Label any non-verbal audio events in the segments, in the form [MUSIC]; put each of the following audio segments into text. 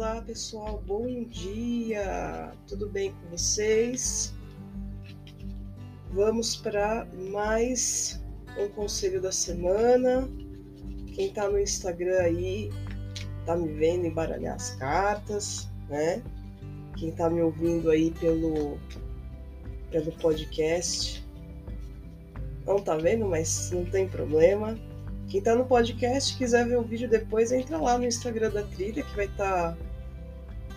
olá pessoal, bom dia, tudo bem com vocês? Vamos para mais um conselho da semana. Quem está no Instagram aí tá me vendo embaralhar as cartas, né? Quem está me ouvindo aí pelo, pelo podcast não tá vendo, mas não tem problema. Quem tá no podcast quiser ver o vídeo depois, entra lá no Instagram da trilha, que vai estar tá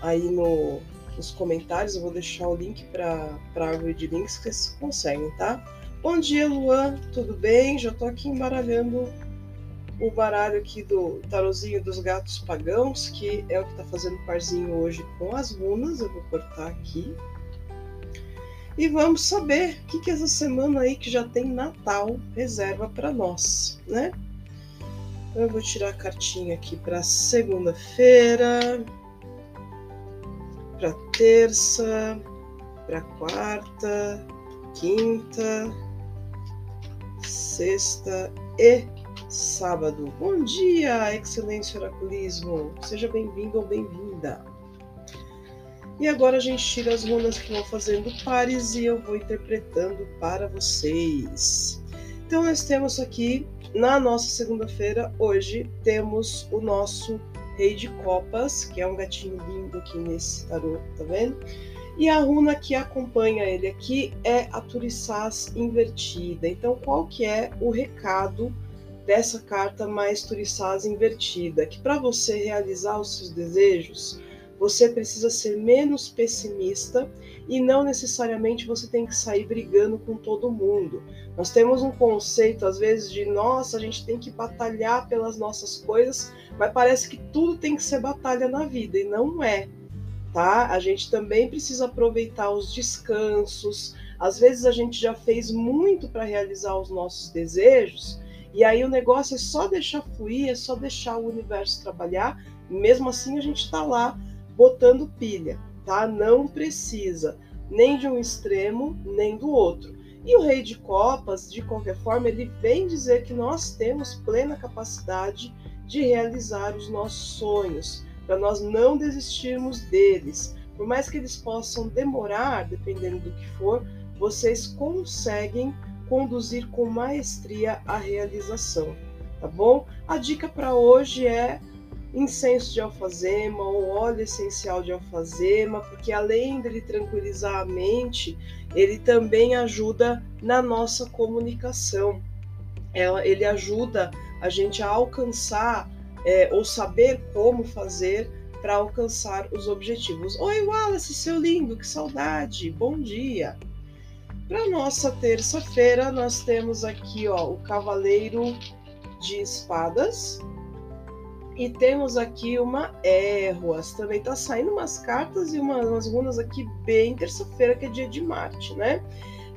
aí no, nos comentários. Eu vou deixar o link para a árvore de links que vocês conseguem, tá? Bom dia, Luan, tudo bem? Já tô aqui embaralhando o baralho aqui do tarozinho dos gatos pagãos, que é o que tá fazendo parzinho hoje com as runas. Eu vou cortar aqui. E vamos saber o que, que essa semana aí que já tem Natal reserva para nós, né? Eu vou tirar a cartinha aqui para segunda-feira, para terça, para quarta, quinta, sexta e sábado. Bom dia, Excelência Oraculismo! Seja bem-vindo ou bem-vinda. E agora a gente tira as runas que vão fazendo pares e eu vou interpretando para vocês. Então nós temos aqui na nossa segunda-feira, hoje, temos o nosso Rei de Copas, que é um gatinho lindo aqui nesse tarô, tá vendo? E a runa que acompanha ele aqui é a Turissás invertida. Então, qual que é o recado dessa carta mais Turissás invertida? Que para você realizar os seus desejos, você precisa ser menos pessimista e não necessariamente você tem que sair brigando com todo mundo. Nós temos um conceito, às vezes, de nossa, a gente tem que batalhar pelas nossas coisas, mas parece que tudo tem que ser batalha na vida, e não é. Tá? A gente também precisa aproveitar os descansos. Às vezes a gente já fez muito para realizar os nossos desejos, e aí o negócio é só deixar fluir, é só deixar o universo trabalhar. Mesmo assim, a gente está lá botando pilha, tá? Não precisa nem de um extremo nem do outro. E o Rei de Copas, de qualquer forma, ele vem dizer que nós temos plena capacidade de realizar os nossos sonhos, para nós não desistirmos deles. Por mais que eles possam demorar, dependendo do que for, vocês conseguem conduzir com maestria a realização, tá bom? A dica para hoje é incenso de alfazema ou óleo essencial de alfazema, porque além dele tranquilizar a mente, ele também ajuda na nossa comunicação. Ele ajuda a gente a alcançar é, ou saber como fazer para alcançar os objetivos. Oi, Wallace, seu lindo, que saudade! Bom dia! Para nossa terça-feira, nós temos aqui ó, o Cavaleiro de Espadas, e temos aqui uma Erroas. Também tá saindo umas cartas e umas, umas runas aqui bem terça-feira, que é dia de Marte, né?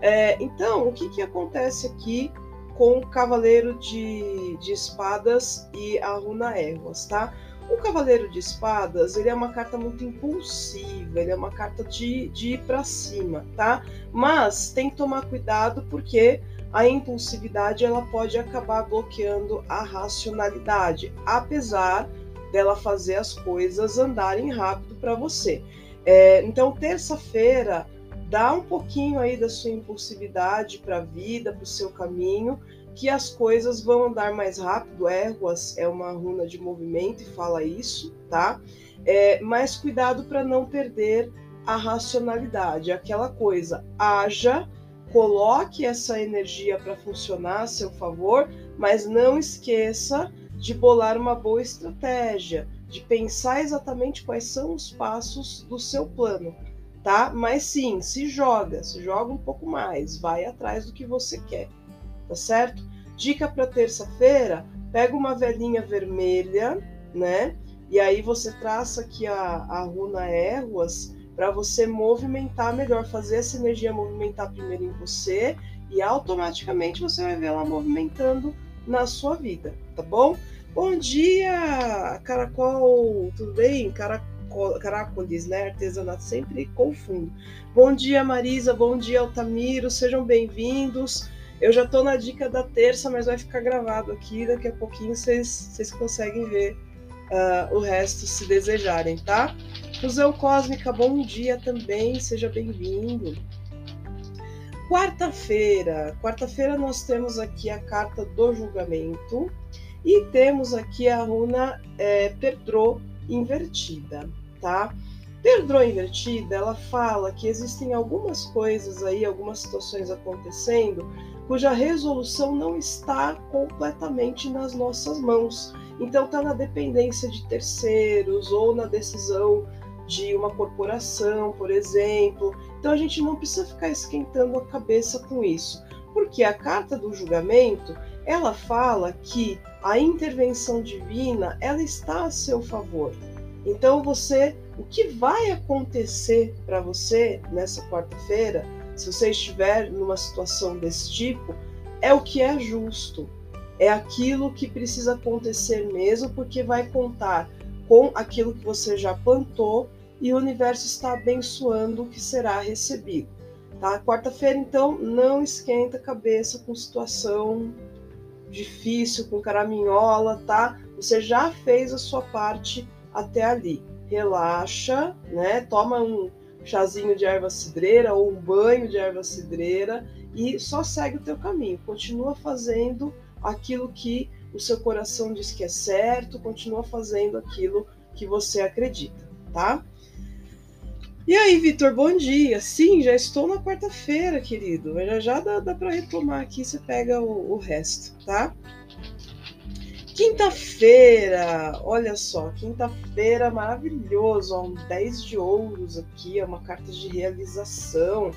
É, então, o que, que acontece aqui com o Cavaleiro de, de Espadas e a runa Erroas, tá? O Cavaleiro de Espadas, ele é uma carta muito impulsiva, ele é uma carta de, de ir para cima, tá? Mas tem que tomar cuidado porque a impulsividade ela pode acabar bloqueando a racionalidade, apesar dela fazer as coisas andarem rápido para você. É, então, terça-feira, dá um pouquinho aí da sua impulsividade para a vida, para o seu caminho, que as coisas vão andar mais rápido. Éguas é uma runa de movimento e fala isso, tá? É, mas cuidado para não perder a racionalidade, aquela coisa, haja coloque essa energia para funcionar a seu favor, mas não esqueça de bolar uma boa estratégia, de pensar exatamente quais são os passos do seu plano, tá? Mas sim, se joga, se joga um pouco mais, vai atrás do que você quer, tá certo? Dica para terça-feira: pega uma velhinha vermelha, né? E aí você traça aqui a, a runa Erruas para você movimentar melhor, fazer essa energia movimentar primeiro em você e automaticamente você vai ver ela movimentando na sua vida, tá bom? Bom dia, Caracol, tudo bem? Caracol, Caracoles, né? Artesanato, sempre confundo. Bom dia, Marisa, bom dia, Altamiro, sejam bem-vindos. Eu já tô na dica da terça, mas vai ficar gravado aqui, daqui a pouquinho vocês, vocês conseguem ver uh, o resto se desejarem, tá? Fusão Cósmica, bom dia também, seja bem-vindo. Quarta-feira, quarta-feira nós temos aqui a carta do julgamento e temos aqui a runa é, Pedro invertida, tá? Pedro invertida, ela fala que existem algumas coisas aí, algumas situações acontecendo cuja resolução não está completamente nas nossas mãos. Então está na dependência de terceiros ou na decisão de uma corporação, por exemplo. Então a gente não precisa ficar esquentando a cabeça com isso, porque a carta do julgamento, ela fala que a intervenção divina, ela está a seu favor. Então você, o que vai acontecer para você nessa quarta-feira, se você estiver numa situação desse tipo, é o que é justo. É aquilo que precisa acontecer mesmo, porque vai contar com aquilo que você já plantou e o universo está abençoando o que será recebido. Tá? Quarta-feira, então, não esquenta a cabeça com situação difícil, com caraminhola, tá? Você já fez a sua parte até ali. Relaxa, né? Toma um chazinho de erva cidreira ou um banho de erva cidreira e só segue o teu caminho. Continua fazendo aquilo que o seu coração diz que é certo, continua fazendo aquilo que você acredita, tá? E aí, Vitor, bom dia. Sim, já estou na quarta-feira, querido. Já já dá, dá para retomar aqui, você pega o, o resto, tá? Quinta-feira, olha só, quinta-feira maravilhoso, ó, um 10 de ouros aqui, é uma carta de realização.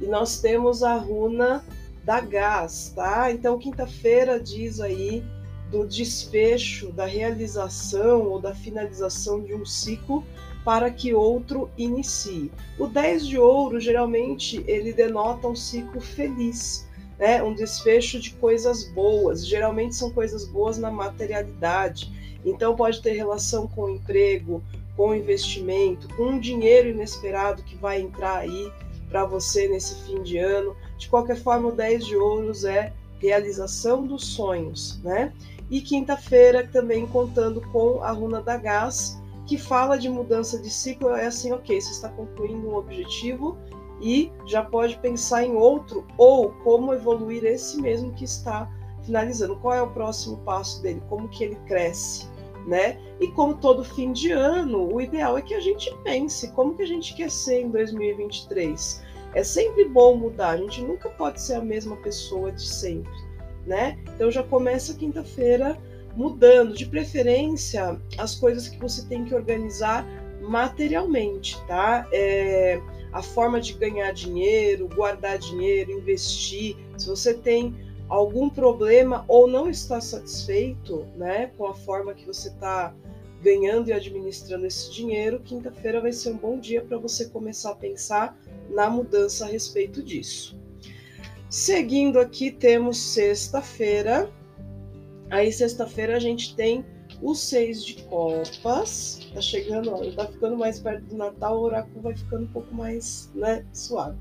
E nós temos a runa da gás, tá? Então, quinta-feira diz aí do desfecho, da realização ou da finalização de um ciclo para que outro inicie. O 10 de ouro, geralmente, ele denota um ciclo feliz, né? um desfecho de coisas boas. Geralmente são coisas boas na materialidade. Então, pode ter relação com emprego, com investimento, com um dinheiro inesperado que vai entrar aí para você nesse fim de ano. De qualquer forma, o 10 de ouros é realização dos sonhos, né? E quinta-feira também contando com a runa da gás, que fala de mudança de ciclo é assim, ok, você está concluindo um objetivo e já pode pensar em outro ou como evoluir esse mesmo que está finalizando. Qual é o próximo passo dele? Como que ele cresce, né? E como todo fim de ano, o ideal é que a gente pense como que a gente quer ser em 2023. É sempre bom mudar, a gente nunca pode ser a mesma pessoa de sempre, né? Então já começa quinta-feira mudando, de preferência, as coisas que você tem que organizar materialmente, tá? É, a forma de ganhar dinheiro, guardar dinheiro, investir. Se você tem algum problema ou não está satisfeito, né, com a forma que você está ganhando e administrando esse dinheiro, quinta-feira vai ser um bom dia para você começar a pensar na mudança a respeito disso. Seguindo aqui, temos sexta-feira, Aí sexta-feira a gente tem o seis de copas. Tá chegando, ó, tá ficando mais perto do Natal, o oráculo vai ficando um pouco mais, né, suave.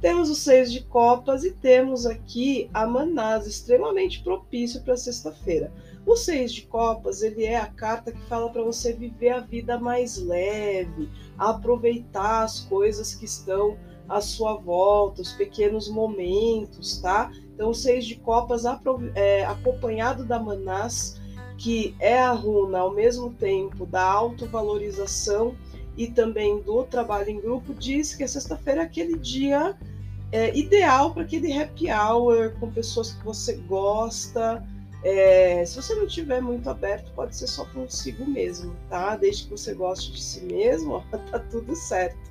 Temos o seis de copas e temos aqui a Manás, extremamente propício para sexta-feira. O seis de copas, ele é a carta que fala para você viver a vida mais leve, aproveitar as coisas que estão à sua volta, os pequenos momentos, tá? Então, o Seis de Copas, é, acompanhado da Manás, que é a runa ao mesmo tempo da autovalorização e também do trabalho em grupo, diz que a sexta-feira é aquele dia é, ideal para aquele happy hour com pessoas que você gosta. É, se você não tiver muito aberto, pode ser só consigo mesmo, tá? Desde que você goste de si mesmo, [LAUGHS] ó, tá tudo certo.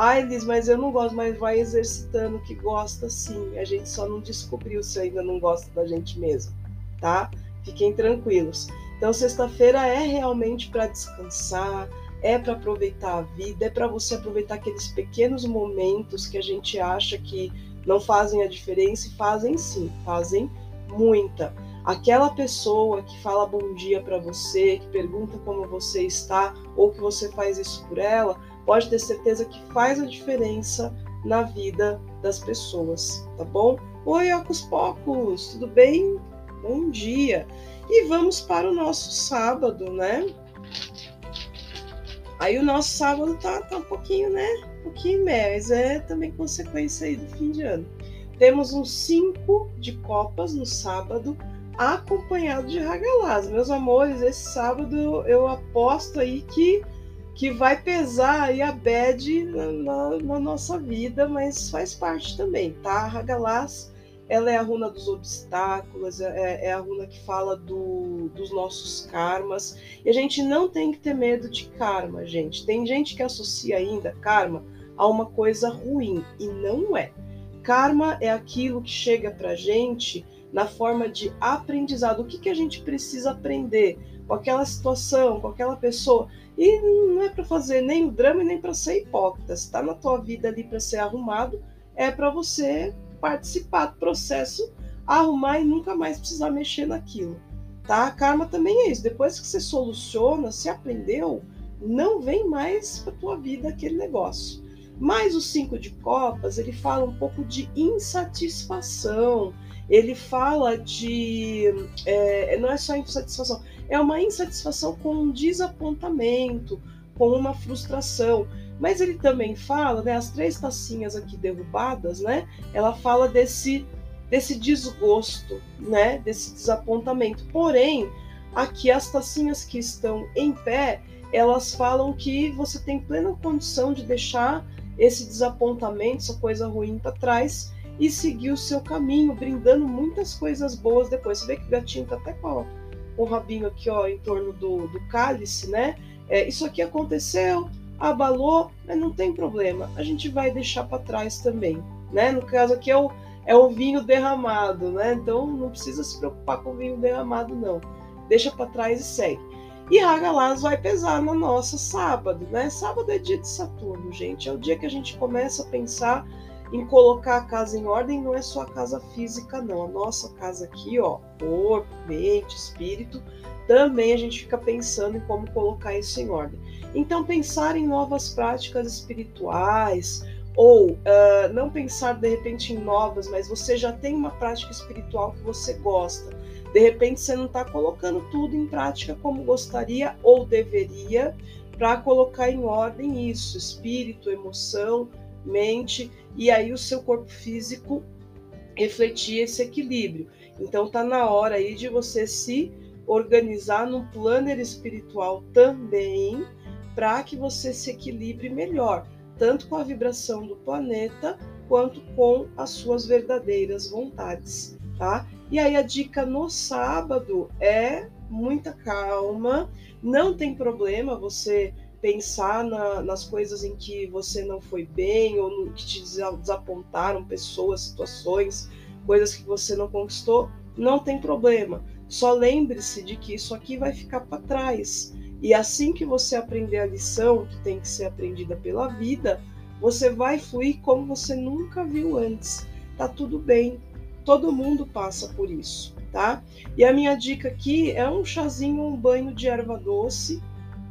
Ai, Liz, mas eu não gosto, mas vai exercitando que gosta sim. A gente só não descobriu se ainda não gosta da gente mesmo, tá? Fiquem tranquilos. Então, sexta-feira é realmente para descansar, é para aproveitar a vida, é para você aproveitar aqueles pequenos momentos que a gente acha que não fazem a diferença e fazem sim, fazem muita. Aquela pessoa que fala bom dia para você, que pergunta como você está, ou que você faz isso por ela, pode ter certeza que faz a diferença na vida das pessoas, tá bom? Oi, Ocos Pocos, tudo bem? Bom dia! E vamos para o nosso sábado, né? Aí o nosso sábado tá, tá um pouquinho, né? Um pouquinho mas é também consequência aí do fim de ano. Temos um 5 de copas no sábado, acompanhado de Hagalaz. Meus amores, esse sábado eu aposto aí que, que vai pesar aí a bad na, na, nossa vida, mas faz parte também, tá? Hagalaz ela é a runa dos obstáculos, é, é a runa que fala do, dos nossos karmas. E a gente não tem que ter medo de karma, gente. Tem gente que associa ainda karma a uma coisa ruim, e não é. Karma é aquilo que chega pra gente na forma de aprendizado. O que, que a gente precisa aprender com aquela situação, com aquela pessoa. E não é para fazer nem o drama nem para ser hipócrita. Se está na tua vida ali para ser arrumado, é para você participar do processo, arrumar e nunca mais precisar mexer naquilo. Tá? Karma também é isso. Depois que você soluciona, se aprendeu, não vem mais para tua vida aquele negócio. Mas o cinco de copas, ele fala um pouco de insatisfação. Ele fala de. É, não é só insatisfação, é uma insatisfação com um desapontamento, com uma frustração. Mas ele também fala, né, as três tacinhas aqui derrubadas, né? Ela fala desse desse desgosto, né, desse desapontamento. Porém, aqui as tacinhas que estão em pé, elas falam que você tem plena condição de deixar esse desapontamento, essa coisa ruim para trás e seguir o seu caminho, brindando muitas coisas boas depois. Você vê que o gatinho tá até com, o rabinho aqui, ó, em torno do, do cálice, né? É, isso aqui aconteceu, abalou, mas não tem problema, a gente vai deixar para trás também, né? No caso aqui é o, é o vinho derramado, né? Então não precisa se preocupar com o vinho derramado, não. Deixa para trás e segue. E Hagalaz vai pesar na nossa sábado, né? Sábado é dia de Saturno, gente. É o dia que a gente começa a pensar em colocar a casa em ordem, não é só a casa física, não. A nossa casa aqui, ó, corpo, mente, espírito, também a gente fica pensando em como colocar isso em ordem. Então, pensar em novas práticas espirituais, ou uh, não pensar de repente em novas, mas você já tem uma prática espiritual que você gosta. De repente, você não está colocando tudo em prática como gostaria ou deveria, para colocar em ordem isso, espírito, emoção, mente, e aí o seu corpo físico refletir esse equilíbrio. Então, está na hora aí de você se organizar num planner espiritual também, para que você se equilibre melhor, tanto com a vibração do planeta quanto com as suas verdadeiras vontades, tá? E aí a dica no sábado é muita calma, não tem problema você pensar na, nas coisas em que você não foi bem ou no, que te desapontaram pessoas, situações, coisas que você não conquistou, não tem problema. Só lembre-se de que isso aqui vai ficar para trás. E assim que você aprender a lição que tem que ser aprendida pela vida, você vai fluir como você nunca viu antes. Tá tudo bem. Todo mundo passa por isso, tá? E a minha dica aqui é um chazinho, um banho de erva doce,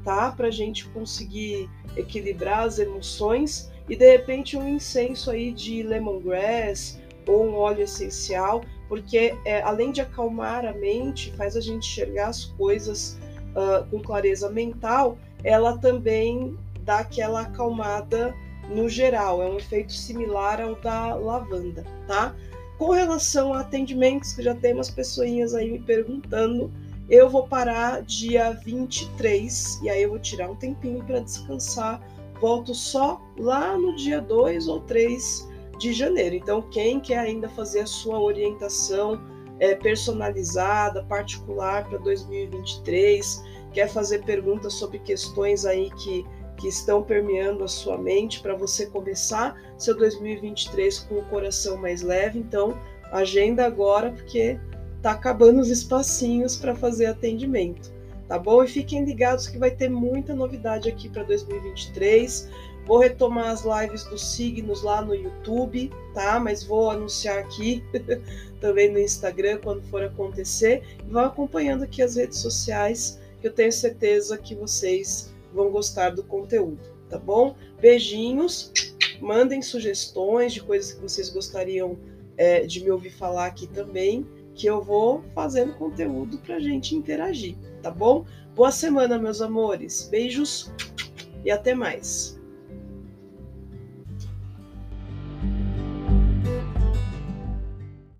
tá? Pra gente conseguir equilibrar as emoções e de repente um incenso aí de lemongrass ou um óleo essencial, porque é, além de acalmar a mente, faz a gente enxergar as coisas uh, com clareza mental, ela também dá aquela acalmada no geral. É um efeito similar ao da lavanda, tá? Com relação a atendimentos, que já tem umas pessoinhas aí me perguntando, eu vou parar dia 23 e aí eu vou tirar um tempinho para descansar. Volto só lá no dia 2 ou 3 de janeiro. Então, quem quer ainda fazer a sua orientação é, personalizada, particular para 2023, quer fazer perguntas sobre questões aí que, que estão permeando a sua mente para você começar seu 2023 com o coração mais leve. Então, agenda agora, porque tá acabando os espacinhos para fazer atendimento. Tá bom? E fiquem ligados que vai ter muita novidade aqui para 2023. Vou retomar as lives dos signos lá no YouTube, tá? Mas vou anunciar aqui [LAUGHS] também no Instagram quando for acontecer. E vão acompanhando aqui as redes sociais, que eu tenho certeza que vocês vão gostar do conteúdo, tá bom? Beijinhos, mandem sugestões de coisas que vocês gostariam é, de me ouvir falar aqui também, que eu vou fazendo conteúdo para gente interagir, tá bom? Boa semana, meus amores. Beijos e até mais.